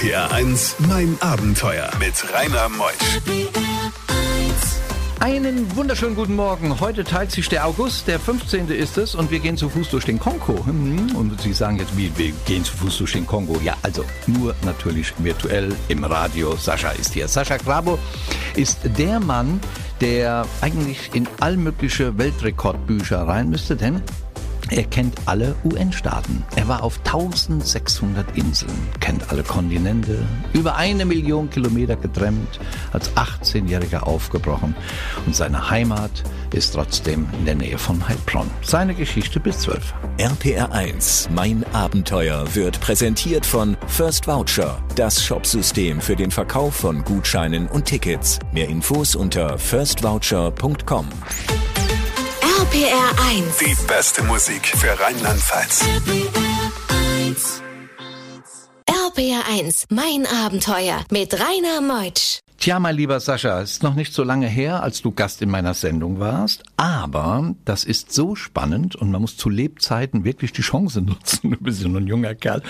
RPR 1, mein Abenteuer mit Rainer Meusch. Einen wunderschönen guten Morgen. Heute teilt sich der August, der 15. ist es, und wir gehen zu Fuß durch den Kongo. Hm, Und Sie sagen jetzt, wie, wir gehen zu Fuß durch den Kongo. Ja, also nur natürlich virtuell im Radio. Sascha ist hier. Sascha Grabo ist der Mann, der eigentlich in all mögliche Weltrekordbücher rein müsste, denn er kennt alle UN-Staaten. Er war auf 1600 Inseln, kennt alle Kontinente, über eine Million Kilometer getrennt, als 18-Jähriger aufgebrochen. Und seine Heimat ist trotzdem in der Nähe von Heilbronn. Seine Geschichte bis 12. RPR 1, mein Abenteuer wird präsentiert von First Voucher, das Shopsystem für den Verkauf von Gutscheinen und Tickets. Mehr Infos unter firstvoucher.com. RPR 1. Die beste Musik für Rheinland-Pfalz. RPR 1, mein Abenteuer mit Rainer Meutsch. Tja, mein lieber Sascha, es ist noch nicht so lange her, als du Gast in meiner Sendung warst, aber das ist so spannend und man muss zu Lebzeiten wirklich die Chance nutzen, du bist ja noch ein junger Kerl,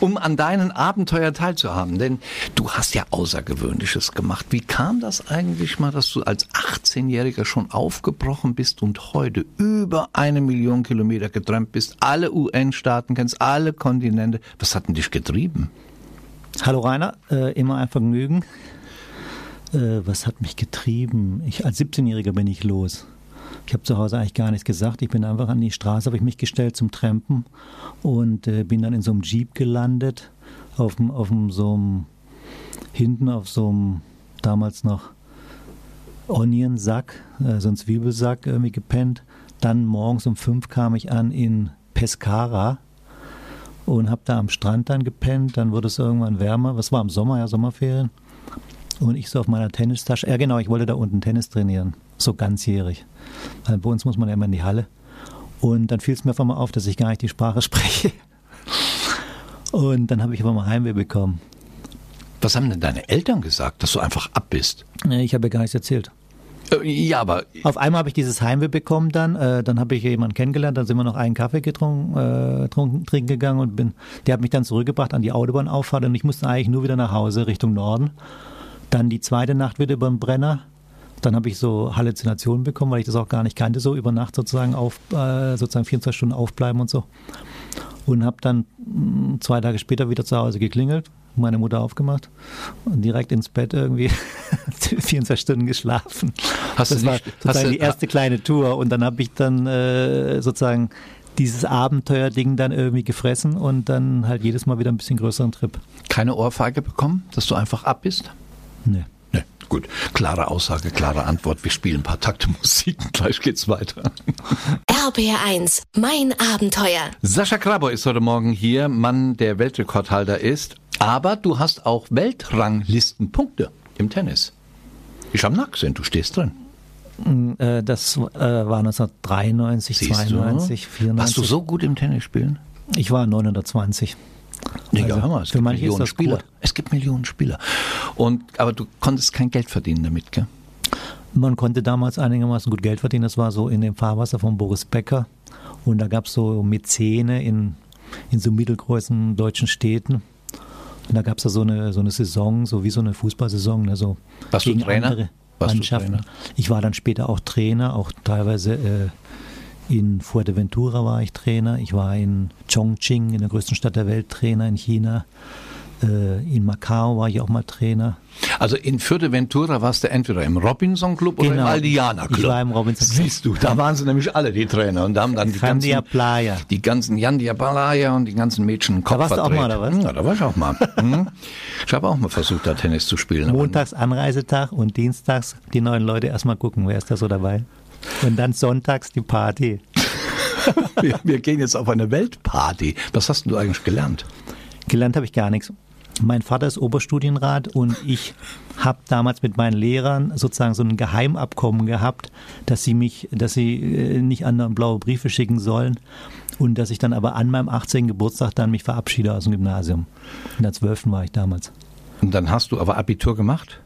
um an deinen Abenteuern teilzuhaben, denn du hast ja Außergewöhnliches gemacht. Wie kam das eigentlich mal, dass du als 18-Jähriger schon aufgebrochen bist und heute über eine Million Kilometer getrennt bist, alle UN-Staaten kennst, alle Kontinente. Was hat denn dich getrieben? Hallo Rainer, äh, immer ein Vergnügen. Äh, was hat mich getrieben? Ich, als 17-Jähriger bin ich los. Ich habe zu Hause eigentlich gar nichts gesagt. Ich bin einfach an die Straße, habe ich mich gestellt zum Trampen und äh, bin dann in so einem Jeep gelandet, auf, auf so einem, hinten auf so einem, damals noch Onion-Sack, äh, so ein Zwiebelsack irgendwie gepennt. Dann morgens um fünf kam ich an in Pescara und habe da am Strand dann gepennt. Dann wurde es irgendwann wärmer. Was war im Sommer, ja, Sommerferien. Und ich so auf meiner Tennistasche. Ja, genau, ich wollte da unten Tennis trainieren. So ganzjährig. Weil bei uns muss man ja immer in die Halle. Und dann fiel es mir auf einmal auf, dass ich gar nicht die Sprache spreche. Und dann habe ich auf einmal Heimweh bekommen. Was haben denn deine Eltern gesagt, dass du einfach ab bist? Nee, Ich habe ja gar nichts erzählt. Äh, Ja, aber Auf einmal habe ich dieses Heimweh bekommen dann. Äh, dann habe ich jemanden kennengelernt, dann sind wir noch einen Kaffee getrunken, äh, trunken, trinken gegangen und bin, der hat mich dann zurückgebracht an die Autobahnauffahrt und ich musste eigentlich nur wieder nach Hause Richtung Norden. Dann die zweite Nacht wieder über den Brenner. Dann habe ich so Halluzinationen bekommen, weil ich das auch gar nicht kannte, so über Nacht sozusagen auf, äh, sozusagen 24 Stunden aufbleiben und so. Und habe dann mh, zwei Tage später wieder zu Hause geklingelt, meine Mutter aufgemacht und direkt ins Bett irgendwie 24 Stunden geschlafen. Hast du das war nicht- hast sozusagen du- die erste kleine Tour und dann habe ich dann äh, sozusagen dieses Abenteuerding dann irgendwie gefressen und dann halt jedes Mal wieder ein bisschen größeren Trip. keine Ohrfeige bekommen, dass du einfach ab bist? Nee. Nee, gut. Klare Aussage, klare Antwort. Wir spielen ein paar Takte Musik und gleich geht's weiter. RPR 1, mein Abenteuer. Sascha Krabo ist heute Morgen hier, Mann, der Weltrekordhalter ist. Aber du hast auch Weltranglistenpunkte im Tennis. Ich am Nack sind, du stehst drin. Äh, das äh, war 1993, Siehst 92, du? 94. Warst du so gut im Tennis spielen? Ich war 920. Also, ja, hör mal, es für gibt manche ist Millionen das Spieler. gut. Es gibt Millionen Spieler. Und, aber du konntest kein Geld verdienen damit, gell? Man konnte damals einigermaßen gut Geld verdienen. Das war so in dem Fahrwasser von Boris Becker. Und da gab es so Mäzene in, in so mittelgroßen deutschen Städten. Und da gab es da so eine, so eine Saison, so wie so eine Fußballsaison. Ne, so Warst du gegen Trainer? andere Warst du Mannschaften. Trainer? Ich war dann später auch Trainer, auch teilweise äh, in Fuerteventura war ich Trainer. Ich war in Chongqing, in der größten Stadt der Welt, Trainer in China. Äh, in Macau war ich auch mal Trainer. Also in Fuerteventura warst du entweder im Robinson Club oder im Genau. Aldiana Club. Ich war im Robinson Club. Siehst du, da waren sie nämlich alle die Trainer und da haben dann die Jandia ganzen, Playa. die ganzen Jandia Balaya und die ganzen Mädchen Kopf Da warst du auch verdreht. mal, oder was? Ja, da war ich auch mal. Mhm. Ich habe auch mal versucht, da Tennis zu spielen. Montags Anreisetag und dienstags die neuen Leute erstmal gucken, wer ist da so dabei. Und dann sonntags die Party. Wir, wir gehen jetzt auf eine Weltparty. Was hast du eigentlich gelernt? Gelernt habe ich gar nichts. Mein Vater ist Oberstudienrat und ich habe damals mit meinen Lehrern sozusagen so ein Geheimabkommen gehabt, dass sie mich, dass sie äh, nicht anderen blaue Briefe schicken sollen und dass ich dann aber an meinem 18. Geburtstag dann mich verabschiede aus dem Gymnasium. In der 12. war ich damals. Und dann hast du aber Abitur gemacht?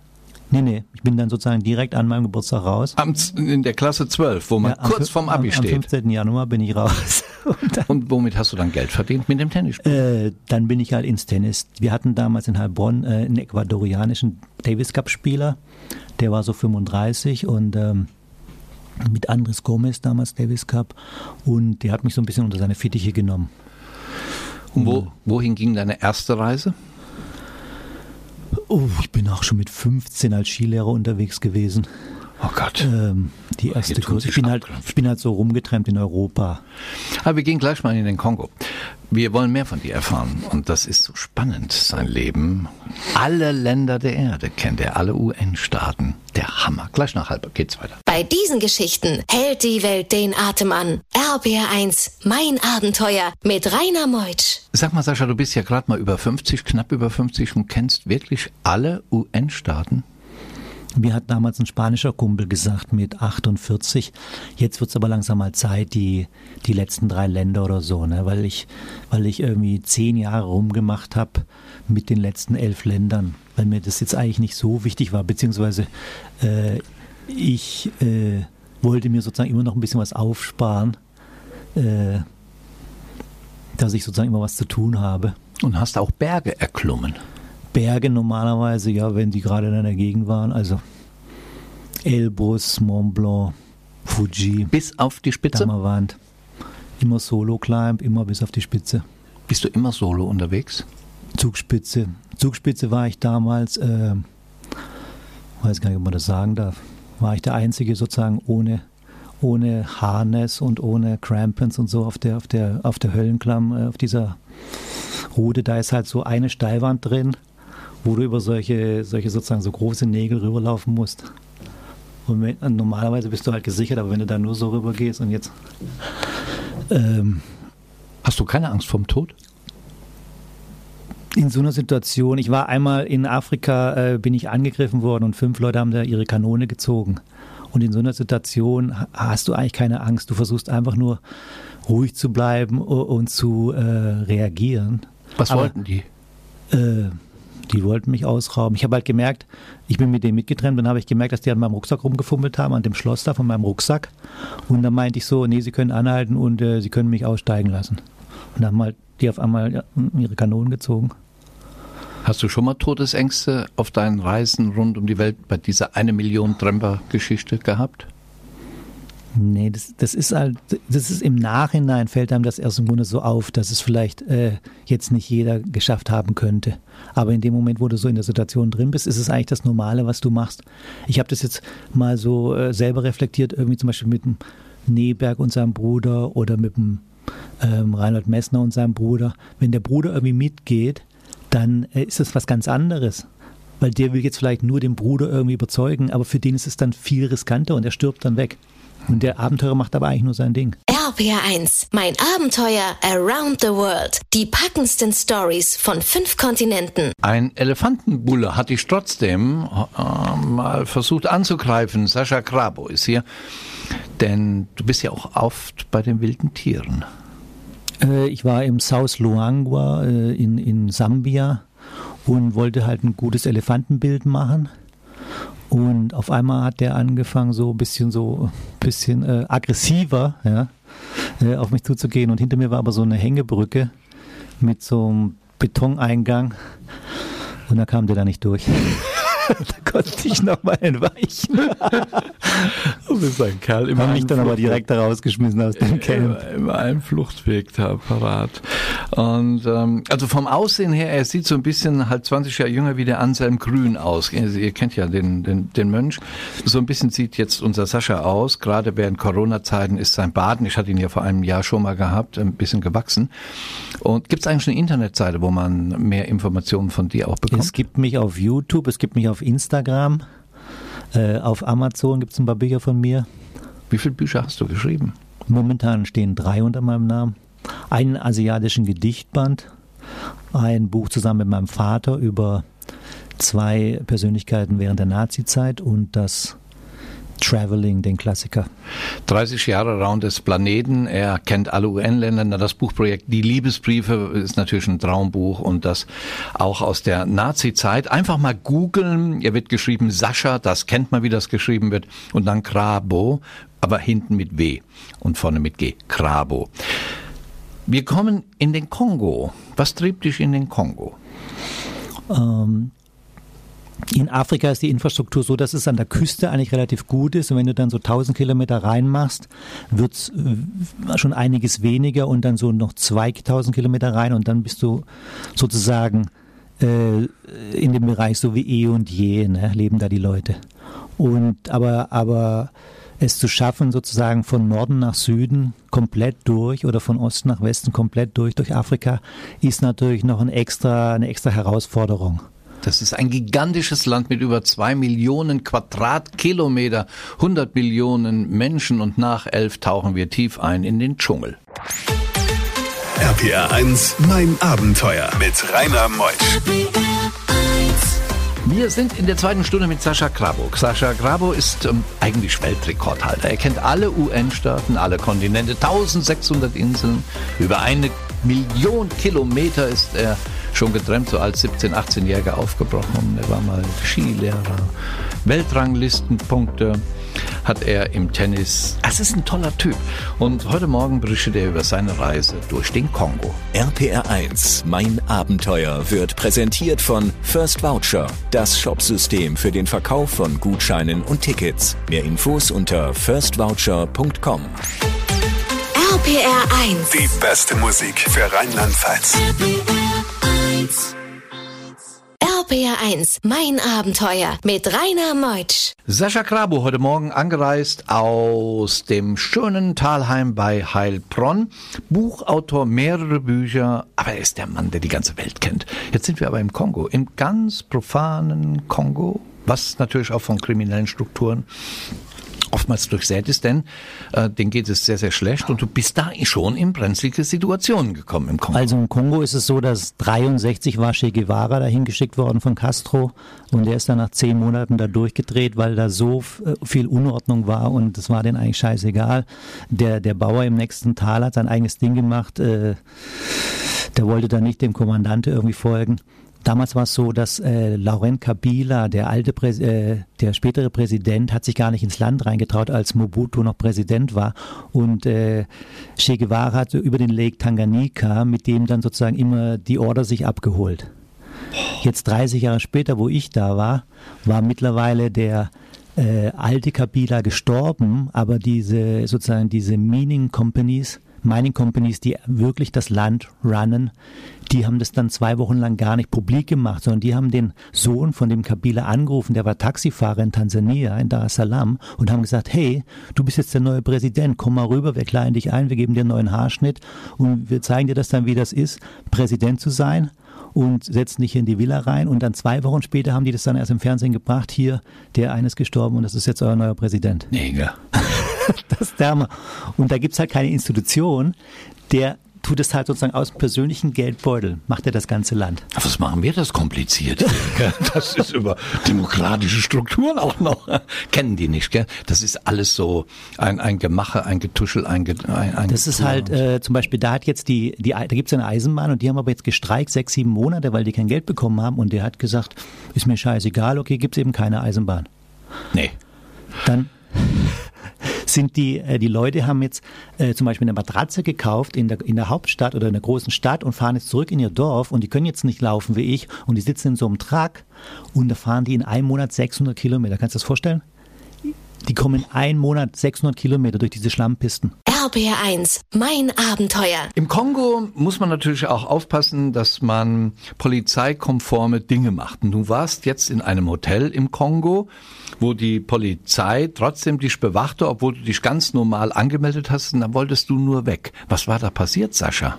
Nee, nee, ich bin dann sozusagen direkt an meinem Geburtstag raus. Am, in der Klasse 12, wo man Ja, am kurz vorm Abi am, Am steht. 15. Januar bin ich raus. und, dann, und, womit hast du dann Geld verdient? Mit dem Tennisspiel? Äh, dann bin ich halt ins Tennis. Wir hatten damals in Heilbronn äh, einen ecuadorianischen Davis Cup Spieler, der war so 35 und ähm, mit Andres Gomez damals Davis Cup und der hat mich so ein bisschen unter seine Fittiche genommen. Und wo, wohin ging deine erste Reise? Oh, ich bin auch schon mit 15 als Skilehrer unterwegs gewesen. Oh Gott. Ähm, die erste Kurse. Ich bin, halt, ich bin halt so rumgetrennt in Europa. Aber wir gehen gleich mal in den Kongo. Wir wollen mehr von dir erfahren. Und das ist so spannend, sein Leben. Alle Länder der Erde kennt er, alle UN-Staaten. Der Hammer. Gleich nach halb geht's weiter. Bei diesen Geschichten hält die Welt den Atem an. RBR1, mein Abenteuer mit Rainer Meutsch. Sag mal, Sascha, du bist ja gerade mal über 50, knapp über 50 und kennst wirklich alle UN-Staaten? Mir hat damals ein spanischer Kumpel gesagt mit 48, jetzt wird es aber langsam mal Zeit, die, die letzten drei Länder oder so, ne? weil, ich, weil ich irgendwie zehn Jahre rumgemacht habe mit den letzten elf Ländern, weil mir das jetzt eigentlich nicht so wichtig war, beziehungsweise äh, ich äh, wollte mir sozusagen immer noch ein bisschen was aufsparen, äh, dass ich sozusagen immer was zu tun habe. Und hast auch Berge erklommen. Berge normalerweise, ja, wenn die gerade in einer Gegend waren. Also Elbrus, Mont Blanc, Fuji. Bis auf die Spitze? Dammerwand. Immer Solo-Climb, immer bis auf die Spitze. Bist du immer solo unterwegs? Zugspitze. Zugspitze war ich damals, äh, weiß gar nicht, ob man das sagen darf, war ich der Einzige sozusagen ohne, ohne Harness und ohne Crampons und so auf der, auf der, auf der Höllenklamm, äh, auf dieser Route. Da ist halt so eine Steilwand drin wo du über solche, solche sozusagen so große Nägel rüberlaufen musst. Und wenn, normalerweise bist du halt gesichert, aber wenn du da nur so rüber gehst und jetzt. Ähm, Hast du keine Angst vorm Tod? In so einer Situation, ich war einmal in Afrika, äh, bin ich angegriffen worden und fünf Leute haben da ihre Kanone gezogen. Und in so einer Situation hast du eigentlich keine Angst. Du versuchst einfach nur ruhig zu bleiben und zu äh, reagieren. Was Aber, wollten die? Äh, die wollten mich ausrauben. Ich habe halt gemerkt, ich bin mit denen mitgetrennt, dann habe ich gemerkt, dass die an meinem Rucksack rumgefummelt haben, an dem Schloss da von meinem Rucksack. Und dann meinte ich so, nee, sie können anhalten und äh, sie können mich aussteigen lassen. Und dann haben halt die auf einmal ihre Kanonen gezogen. Hast du schon mal Todesängste auf deinen Reisen rund um die Welt bei dieser eine Million Tremper-Geschichte gehabt? Nee, das, das ist halt, das ist im Nachhinein fällt einem das erst im Grunde so auf, dass es vielleicht äh, jetzt nicht jeder geschafft haben könnte. Aber in dem Moment, wo du so in der Situation drin bist, ist es eigentlich das Normale, was du machst. Ich habe das jetzt mal so äh, selber reflektiert, irgendwie zum Beispiel mit dem Neberg und seinem Bruder oder mit dem ähm, Reinhard Messner und seinem Bruder. Wenn der Bruder irgendwie mitgeht, dann äh, ist das was ganz anderes weil der will jetzt vielleicht nur den Bruder irgendwie überzeugen, aber für den ist es dann viel riskanter und er stirbt dann weg. Und der Abenteurer macht aber eigentlich nur sein Ding. RPR1, mein Abenteuer around the world. Die packendsten Stories von fünf Kontinenten. Ein Elefantenbulle hat dich trotzdem äh, mal versucht anzugreifen. Sascha Krabo ist hier. Denn du bist ja auch oft bei den wilden Tieren. Äh, ich war im South Luangwa äh, in, in Sambia und wollte halt ein gutes Elefantenbild machen. Und auf einmal hat der angefangen, so ein bisschen so bisschen äh, aggressiver, ja, äh, auf mich zuzugehen. Und hinter mir war aber so eine Hängebrücke mit so einem Betoneingang. Und da kam der da nicht durch. da konnte ich nochmal entweichen. du bist ein Kerl. Immer Haben mich dann aber direkt rausgeschmissen aus dem Camp. Immer, immer ein Fluchtweg da parat. Und ähm, also vom Aussehen her, er sieht so ein bisschen halt 20 Jahre jünger wie der Anselm Grün aus. Ihr, ihr kennt ja den, den, den Mönch. So ein bisschen sieht jetzt unser Sascha aus. Gerade während Corona-Zeiten ist sein Baden, ich hatte ihn ja vor einem Jahr schon mal gehabt, ein bisschen gewachsen. Und gibt es eigentlich eine Internetseite, wo man mehr Informationen von dir auch bekommt? Es gibt mich auf YouTube, es gibt mich auf Instagram, äh, auf Amazon gibt es ein paar Bücher von mir. Wie viele Bücher hast du geschrieben? Momentan stehen drei unter meinem Namen. Einen asiatischen Gedichtband, ein Buch zusammen mit meinem Vater über zwei Persönlichkeiten während der Nazizeit und das Traveling, den Klassiker. 30 Jahre Raum des Planeten. Er kennt alle UN-Länder. Das Buchprojekt Die Liebesbriefe ist natürlich ein Traumbuch und das auch aus der Nazi-Zeit. Einfach mal googeln. Er wird geschrieben Sascha, das kennt man, wie das geschrieben wird. Und dann Krabo, aber hinten mit W und vorne mit G. Krabo. Wir kommen in den Kongo. Was trieb dich in den Kongo? Ähm, in Afrika ist die Infrastruktur so, dass es an der Küste eigentlich relativ gut ist. Und wenn du dann so 1000 Kilometer reinmachst, wird es äh, schon einiges weniger und dann so noch 2000 Kilometer rein und dann bist du sozusagen äh, in dem Bereich so wie eh und je, ne, leben da die Leute. Und aber, aber es zu schaffen, sozusagen von Norden nach Süden komplett durch oder von Osten nach Westen komplett durch durch Afrika, ist natürlich noch ein extra, eine extra Herausforderung. Das ist ein gigantisches Land mit über zwei Millionen Quadratkilometer, 100 Millionen Menschen und nach elf tauchen wir tief ein in den Dschungel. RPR 1, mein Abenteuer mit Rainer Meusch. Wir sind in der zweiten Stunde mit Sascha Grabo. Sascha Grabo ist ähm, eigentlich Weltrekordhalter. Er kennt alle UN-Staaten, alle Kontinente, 1600 Inseln, über eine Million Kilometer ist er schon getrennt, so als 17-, 18-Jähriger aufgebrochen. Er war mal Skilehrer, Weltranglistenpunkte hat er im Tennis. Es ist ein toller Typ. Und heute Morgen berichtet er über seine Reise durch den Kongo. RPR1, mein Abenteuer, wird präsentiert von First Voucher, das Shopsystem für den Verkauf von Gutscheinen und Tickets. Mehr Infos unter firstvoucher.com. RPR1, die beste Musik für Rheinland-Pfalz. RPR1. RPR1, mein Abenteuer mit Rainer Meutsch. Sascha Krabu heute Morgen angereist aus dem schönen Talheim bei Heilbronn. Buchautor mehrere Bücher, aber er ist der Mann, der die ganze Welt kennt. Jetzt sind wir aber im Kongo, im ganz profanen Kongo, was natürlich auch von kriminellen Strukturen oftmals durchsät ist, denn äh, denen geht es sehr, sehr schlecht und du bist da schon in brenzlige Situationen gekommen im Kongo. Also im Kongo ist es so, dass 63 war Che Guevara dahin geschickt worden von Castro und der ist dann nach zehn Monaten da durchgedreht, weil da so äh, viel Unordnung war und das war denen eigentlich scheißegal. Der, der Bauer im nächsten Tal hat sein eigenes Ding gemacht, äh, der wollte da nicht dem Kommandante irgendwie folgen. Damals war es so, dass äh, Laurent Kabila, der alte, Prä äh, der spätere Präsident, hat sich gar nicht ins Land reingetraut, als Mobutu noch Präsident war. Und äh, Che Guevara hatte über den Lake Tanganyika mit dem dann sozusagen immer die Order sich abgeholt. Jetzt 30 Jahre später, wo ich da war, war mittlerweile der äh, alte Kabila gestorben, aber diese sozusagen diese Mining Companies Mining Companies, die wirklich das Land runnen, die haben das dann zwei Wochen lang gar nicht publik gemacht, sondern die haben den Sohn von dem Kabila angerufen, der war Taxifahrer in Tansania, in Dar es Salaam, und haben gesagt, hey, du bist jetzt der neue Präsident, komm mal rüber, wir kleiden dich ein, wir geben dir einen neuen Haarschnitt und wir zeigen dir das dann, wie das ist, Präsident zu sein und setzen dich in die Villa rein. Und dann zwei Wochen später haben die das dann erst im Fernsehen gebracht. Hier, der eine ist gestorben und das ist jetzt euer neuer Präsident. Nee, ja. das ist der Hammer. Und da gibt's halt keine Institution, der tut es halt sozusagen aus dem persönlichen Geldbeutel, macht er das ganze Land. Was machen wir das kompliziert? das ist über demokratische Strukturen auch noch. Kennen die nicht, gell? Das ist alles so ein, ein Gemache, ein Getuschel, ein, ein, ein Das ist halt äh, zum Beispiel, da hat jetzt die, die da gibt's eine Eisenbahn und die haben aber jetzt gestreikt sechs, sieben Monate, weil die kein Geld bekommen haben und der hat gesagt, ist mir scheißegal, okay, gibt's eben keine Eisenbahn. Nee. Dann sind die, äh, die Leute haben jetzt äh, zum Beispiel eine Matratze gekauft in der, in der Hauptstadt oder in der großen Stadt und fahren jetzt zurück in ihr Dorf und die können jetzt nicht laufen wie ich und die sitzen in so einem Truck und da fahren die in einem Monat 600 Kilometer. Kannst du das vorstellen? Die kommen in einem Monat 600 Kilometer durch diese Schlammpisten. RBR1, mein Abenteuer. Im Kongo muss man natürlich auch aufpassen, dass man polizeikonforme Dinge macht. Und du warst jetzt in einem Hotel im Kongo, wo die Polizei trotzdem dich bewachte, obwohl du dich ganz normal angemeldet hast, und dann wolltest du nur weg. Was war da passiert, Sascha?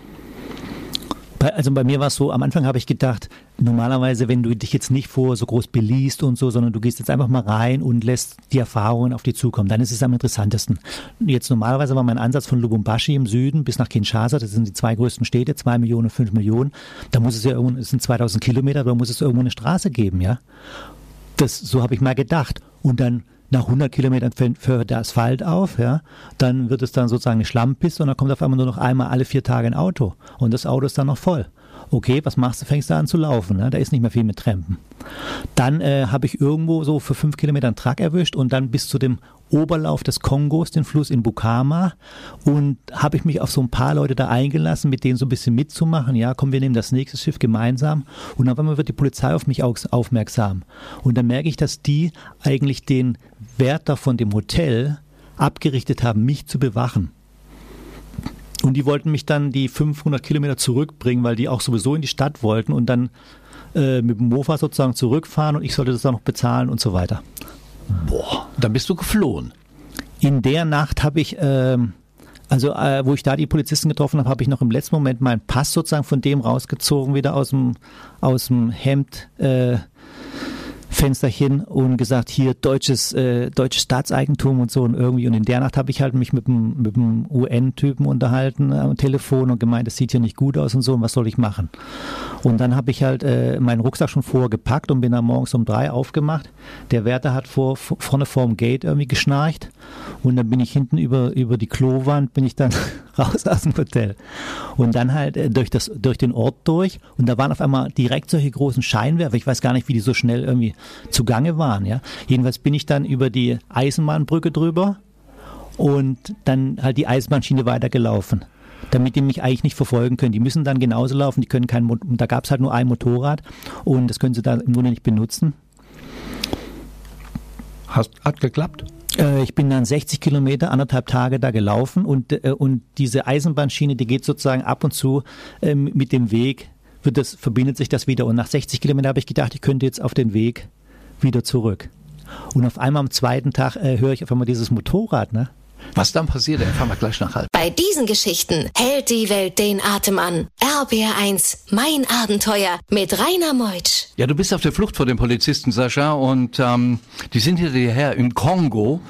Bei, also bei mir war es so, am Anfang habe ich gedacht, normalerweise, wenn du dich jetzt nicht vor so groß beliest und so, sondern du gehst jetzt einfach mal rein und lässt die Erfahrungen auf dich zukommen, dann ist es am interessantesten. Jetzt normalerweise war mein Ansatz von Lubumbashi im Süden bis nach Kinshasa, das sind die zwei größten Städte, zwei Millionen, fünf Millionen, da muss es ja irgendwo, es sind 2000 Kilometer, da muss es irgendwo eine Straße geben, ja. Das, so habe ich mal gedacht. Und dann nach 100 Kilometern fällt der Asphalt auf, ja, dann wird es dann sozusagen eine Schlammpiste und dann kommt auf einmal nur noch einmal alle vier Tage ein Auto und das Auto ist dann noch voll. Okay, was machst du? Fängst du an zu laufen. Ne? Da ist nicht mehr viel mit Trampen. Dann äh, habe ich irgendwo so für fünf Kilometer einen Truck erwischt und dann bis zu dem Oberlauf des Kongos, den Fluss in Bukama. Und habe ich mich auf so ein paar Leute da eingelassen, mit denen so ein bisschen mitzumachen. Ja, komm, wir nehmen das nächste Schiff gemeinsam. Und auf einmal wird die Polizei auf mich aufmerksam. Und dann merke ich, dass die eigentlich den Wärter von dem Hotel abgerichtet haben, mich zu bewachen. Und die wollten mich dann die 500 Kilometer zurückbringen, weil die auch sowieso in die Stadt wollten und dann äh, mit dem Mofa sozusagen zurückfahren und ich sollte das dann noch bezahlen und so weiter. Boah, dann bist du geflohen. In der Nacht habe ich, äh, also äh, wo ich da die Polizisten getroffen habe, habe ich noch im letzten Moment meinen Pass sozusagen von dem rausgezogen, wieder aus dem, aus dem Hemd. Äh, Fensterchen und gesagt, hier deutsches, äh, deutsches Staatseigentum und so und irgendwie. Und in der Nacht habe ich halt mich mit dem, mit dem UN-Typen unterhalten am Telefon und gemeint, es sieht hier nicht gut aus und so und was soll ich machen? Und dann habe ich halt äh, meinen Rucksack schon vorgepackt und bin dann morgens um drei aufgemacht. Der Wärter hat vor, vorne vorm Gate irgendwie geschnarcht und dann bin ich hinten über, über die Klowand, bin ich dann raus aus dem Hotel. Und dann halt äh, durch, das, durch den Ort durch und da waren auf einmal direkt solche großen Scheinwerfer. Ich weiß gar nicht, wie die so schnell irgendwie zugange waren. Ja. Jedenfalls bin ich dann über die Eisenbahnbrücke drüber und dann halt die Eisenbahnschiene weitergelaufen damit die mich eigentlich nicht verfolgen können. Die müssen dann genauso laufen, die können kein, da gab es halt nur ein Motorrad und das können sie da im Grunde nicht benutzen. Hast, hat geklappt? Äh, ich bin dann 60 Kilometer, anderthalb Tage da gelaufen und, äh, und diese Eisenbahnschiene, die geht sozusagen ab und zu ähm, mit dem Weg, wird das, verbindet sich das wieder. Und nach 60 Kilometern habe ich gedacht, ich könnte jetzt auf den Weg wieder zurück. Und auf einmal am zweiten Tag äh, höre ich auf einmal dieses Motorrad, ne? Was dann passiert, erfahren wir gleich nach halb. Bei diesen Geschichten hält die Welt den Atem an. RBR1, mein Abenteuer mit Rainer Meutsch. Ja, du bist auf der Flucht vor den Polizisten, Sascha, und ähm, die sind hinter dir her im Kongo.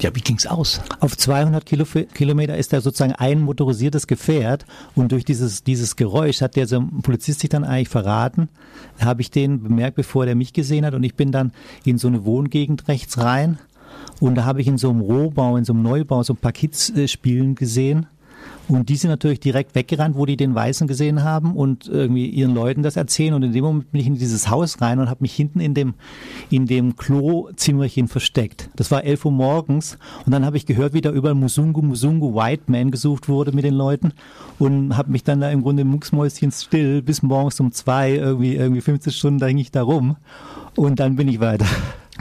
Ja, wie ging's aus? Auf 200 Kilo, Kilometer ist da sozusagen ein motorisiertes Gefährt und durch dieses, dieses Geräusch hat der so Polizist sich dann eigentlich verraten. Habe ich den bemerkt, bevor der mich gesehen hat und ich bin dann in so eine Wohngegend rechts rein und da habe ich in so einem Rohbau, in so einem Neubau so ein paar Kids äh, spielen gesehen und die sind natürlich direkt weggerannt, wo die den Weißen gesehen haben und irgendwie ihren Leuten das erzählen. Und in dem Moment bin ich in dieses Haus rein und habe mich hinten in dem, in dem Klozimmerchen versteckt. Das war 11 Uhr morgens und dann habe ich gehört, wie da überall Musungu, Musungu, White Man gesucht wurde mit den Leuten und habe mich dann da im Grunde mucksmäuschen still bis morgens um zwei, irgendwie, irgendwie 15 Stunden, da hing ich da rum und dann bin ich weiter.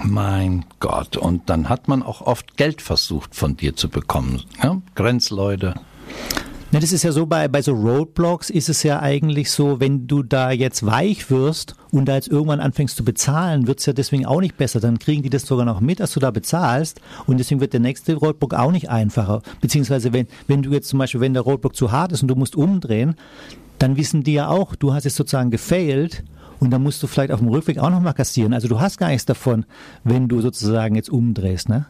Mein Gott, und dann hat man auch oft Geld versucht von dir zu bekommen. Ja? Grenzleute. Ne, das ist ja so, bei, bei so Roadblocks ist es ja eigentlich so, wenn du da jetzt weich wirst und da jetzt irgendwann anfängst zu bezahlen, wird es ja deswegen auch nicht besser. Dann kriegen die das sogar noch mit, dass du da bezahlst und deswegen wird der nächste Roadblock auch nicht einfacher. Beziehungsweise wenn, wenn du jetzt zum Beispiel, wenn der Roadblock zu hart ist und du musst umdrehen, dann wissen die ja auch, du hast es sozusagen gefailt und dann musst du vielleicht auf dem Rückweg auch nochmal kassieren. Also du hast gar nichts davon, wenn du sozusagen jetzt umdrehst, ne?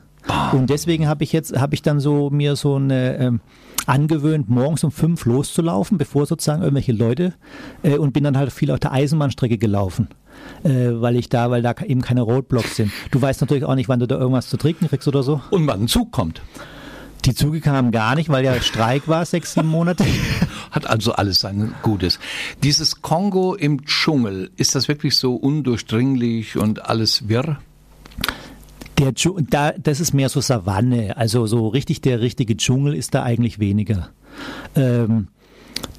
Und deswegen habe ich jetzt, habe ich dann so mir so eine ähm, angewöhnt, morgens um fünf loszulaufen, bevor sozusagen irgendwelche Leute äh, und bin dann halt viel auf der Eisenbahnstrecke gelaufen. Äh, weil ich da, weil da eben keine Roadblocks sind. Du weißt natürlich auch nicht, wann du da irgendwas zu trinken kriegst oder so. Und wann ein Zug kommt. Die Züge kamen gar nicht, weil ja Streik war, sechs, sieben Monate. Hat also alles sein Gutes. Dieses Kongo im Dschungel, ist das wirklich so undurchdringlich und alles wirr? Der da, das ist mehr so Savanne, also so richtig der richtige Dschungel ist da eigentlich weniger. Ähm,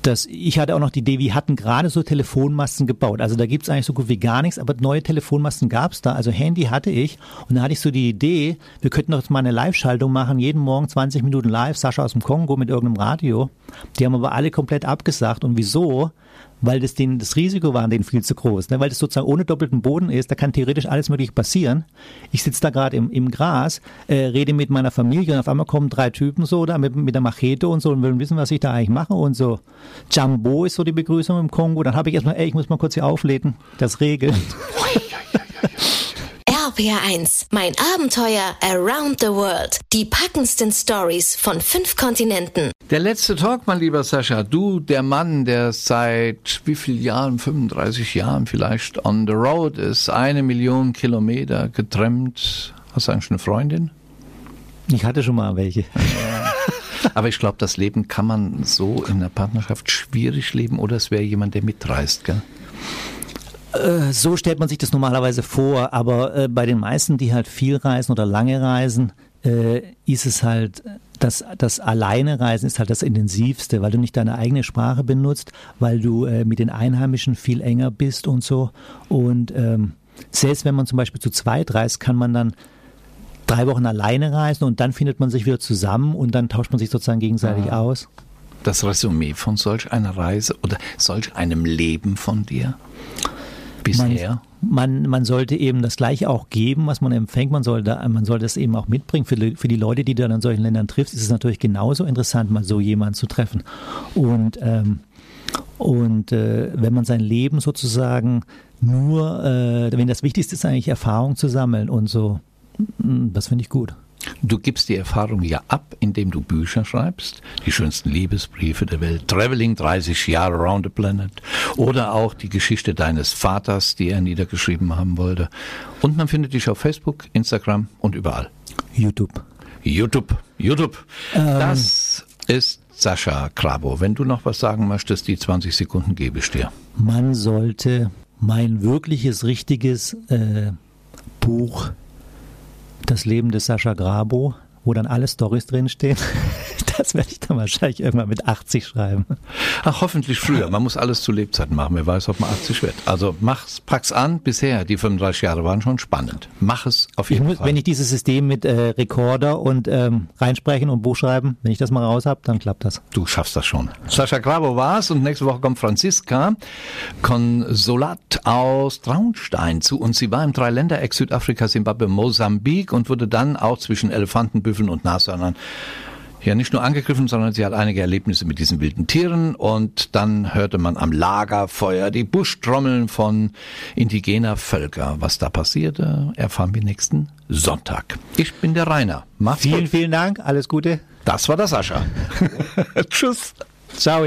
das, ich hatte auch noch die Idee, wir hatten gerade so Telefonmasten gebaut. Also da gibt es eigentlich so gut wie gar nichts, aber neue Telefonmasten gab es da. Also Handy hatte ich und da hatte ich so die Idee, wir könnten doch mal eine Live-Schaltung machen, jeden Morgen 20 Minuten live, Sascha aus dem Kongo mit irgendeinem Radio. Die haben aber alle komplett abgesagt. Und wieso? Weil das, den, das Risiko war an denen viel zu groß, ne? weil das sozusagen ohne doppelten Boden ist, da kann theoretisch alles mögliche passieren. Ich sitze da gerade im, im Gras, äh, rede mit meiner Familie und auf einmal kommen drei Typen so da mit, mit der Machete und so und wollen wissen, was ich da eigentlich mache und so. Jumbo ist so die Begrüßung im Kongo, dann habe ich erstmal, ey, ich muss mal kurz hier auflegen, das regelt. RPR1, mein Abenteuer around the world. Die packendsten Stories von fünf Kontinenten. Der letzte Talk, mein lieber Sascha. Du, der Mann, der seit wie vielen Jahren, 35 Jahren vielleicht, on the road ist, eine Million Kilometer getrennt. Hast du eigentlich eine Freundin? Ich hatte schon mal welche. Aber ich glaube, das Leben kann man so in der Partnerschaft schwierig leben oder es wäre jemand, der mitreist, gell? Äh, so stellt man sich das normalerweise vor, aber äh, bei den meisten, die halt viel reisen oder lange reisen, äh, ist es halt, das, das Alleine reisen ist halt das Intensivste, weil du nicht deine eigene Sprache benutzt, weil du äh, mit den Einheimischen viel enger bist und so. Und ähm, selbst wenn man zum Beispiel zu zweit reist, kann man dann drei Wochen alleine reisen und dann findet man sich wieder zusammen und dann tauscht man sich sozusagen gegenseitig ah. aus. Das Resümee von solch einer Reise oder solch einem Leben von dir? bisher? Man, man, man, sollte eben das Gleiche auch geben, was man empfängt. Man sollte, man sollte es eben auch mitbringen. Für die, für die Leute, die du dann in solchen Ländern triffst, ist es natürlich genauso interessant, mal so jemanden zu treffen. Und, ähm, und äh, wenn man sein Leben sozusagen nur, äh, wenn das Wichtigste ist, eigentlich Erfahrung zu sammeln und so, mm, das finde ich gut. Du gibst die Erfahrung ja ab, indem du Bücher schreibst, die schönsten Liebesbriefe der Welt, Traveling 30 Jahre around the planet oder auch die Geschichte deines Vaters, die er niedergeschrieben haben wollte. Und man findet dich auf Facebook, Instagram und überall. YouTube. YouTube, YouTube. Ähm. Das ist Sascha Krabo. Wenn du noch was sagen möchtest, die 20 Sekunden gebe ich dir. Man sollte mein wirkliches, richtiges äh, Buch das Leben des Sascha Grabo, wo dann alle Stories drinstehen. Das werde ich dann wahrscheinlich irgendwann mit 80 schreiben. Ach, hoffentlich früher. Man muss alles zu Lebzeiten machen. Wer weiß, ob man 80 wird. Also mach's, pack's an. Bisher, die 35 Jahre waren schon spannend. Mach es auf jeden muss, Fall. Wenn ich dieses System mit äh, Rekorder und ähm, reinsprechen und Buch schreiben, wenn ich das mal raus habe, dann klappt das. Du schaffst das schon. Sascha Grabo war's und nächste Woche kommt Franziska Konsulat aus Traunstein zu uns. Sie war im Dreiländereck Südafrika, Zimbabwe, Mosambik und wurde dann auch zwischen Elefanten, Büffeln und Nashörnern ja nicht nur angegriffen, sondern sie hat einige Erlebnisse mit diesen wilden Tieren und dann hörte man am Lagerfeuer die Buschtrommeln von indigener Völker. Was da passierte, erfahren wir nächsten Sonntag. Ich bin der Rainer. Macht's vielen, gut. vielen Dank. Alles Gute. Das war der Sascha. Tschüss. Ciao.